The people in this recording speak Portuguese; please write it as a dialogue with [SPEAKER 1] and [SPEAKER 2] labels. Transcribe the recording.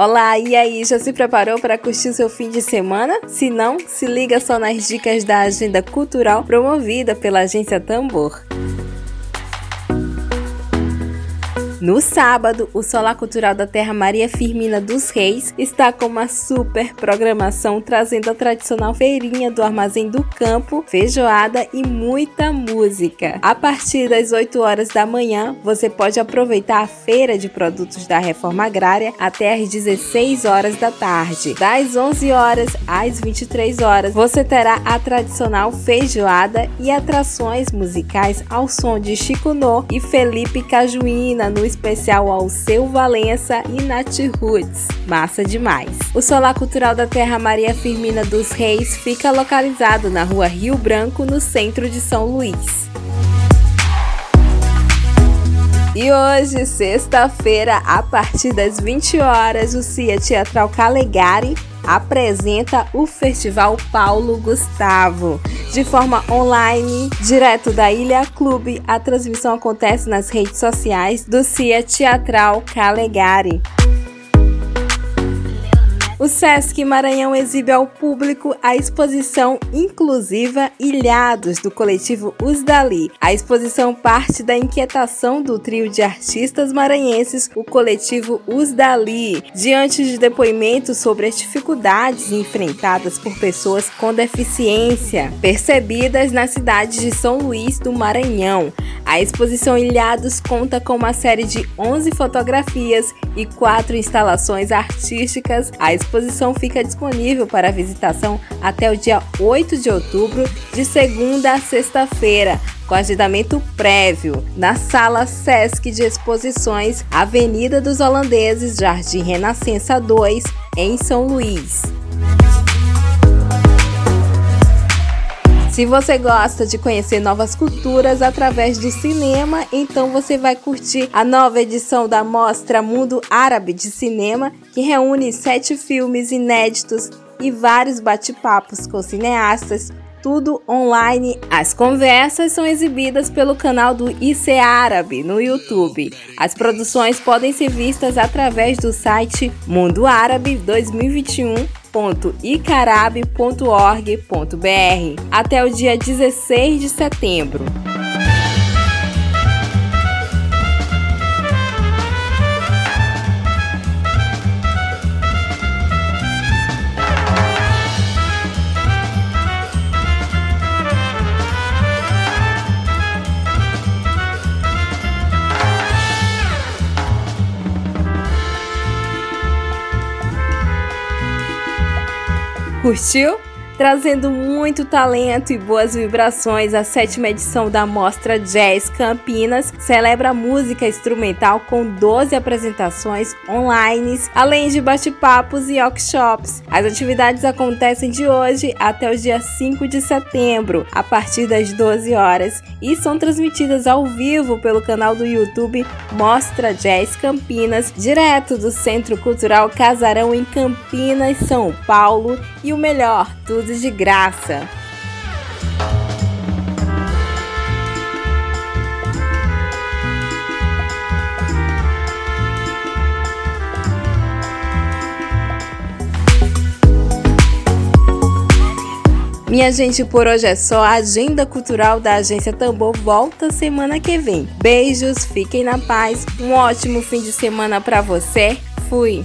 [SPEAKER 1] Olá, e aí, já se preparou para curtir seu fim de semana? Se não, se liga só nas dicas da agenda cultural promovida pela agência Tambor. No sábado, o Solar Cultural da Terra Maria Firmina dos Reis está com uma super programação trazendo a tradicional feirinha do Armazém do Campo, feijoada e muita música. A partir das 8 horas da manhã, você pode aproveitar a feira de produtos da reforma agrária até às 16 horas da tarde. Das 11 horas às 23 horas, você terá a tradicional feijoada e atrações musicais ao som de Chico No e Felipe Cajuína no especial ao Seu Valença e Nath Roots. Massa demais! O Solar Cultural da Terra Maria Firmina dos Reis fica localizado na rua Rio Branco, no centro de São Luís. E hoje, sexta-feira, a partir das 20 horas, o CIA Teatral Calegari apresenta o Festival Paulo Gustavo. De forma online, direto da Ilha Clube, a transmissão acontece nas redes sociais do CIA Teatral Calegari. O Sesc Maranhão exibe ao público a exposição inclusiva Ilhados do coletivo Os Dali. A exposição parte da inquietação do trio de artistas maranhenses, o coletivo Os Dali, diante de depoimentos sobre as dificuldades enfrentadas por pessoas com deficiência, percebidas na cidade de São Luís do Maranhão. A exposição Ilhados conta com uma série de 11 fotografias e quatro instalações artísticas. A exposição fica disponível para visitação até o dia 8 de outubro, de segunda a sexta-feira, com agendamento prévio, na Sala Sesc de Exposições, Avenida dos Holandeses, Jardim Renascença 2, em São Luís. Se você gosta de conhecer novas culturas através do cinema, então você vai curtir a nova edição da Mostra Mundo Árabe de Cinema, que reúne sete filmes inéditos e vários bate-papos com cineastas, tudo online. As conversas são exibidas pelo canal do IC Árabe no YouTube. As produções podem ser vistas através do site Mundo Árabe 2021 www.icarabe.org.br até o dia 16 de setembro. Curtiu? Trazendo muito talento e boas vibrações, a sétima edição da Mostra Jazz Campinas celebra música instrumental com 12 apresentações online, além de bate-papos e workshops. As atividades acontecem de hoje até o dia 5 de setembro, a partir das 12 horas, e são transmitidas ao vivo pelo canal do YouTube Mostra Jazz Campinas, direto do Centro Cultural Casarão em Campinas, São Paulo. E o melhor, tudo de graça. Minha gente, por hoje é só. A agenda cultural da Agência Tambor volta semana que vem. Beijos, fiquem na paz. Um ótimo fim de semana para você. Fui.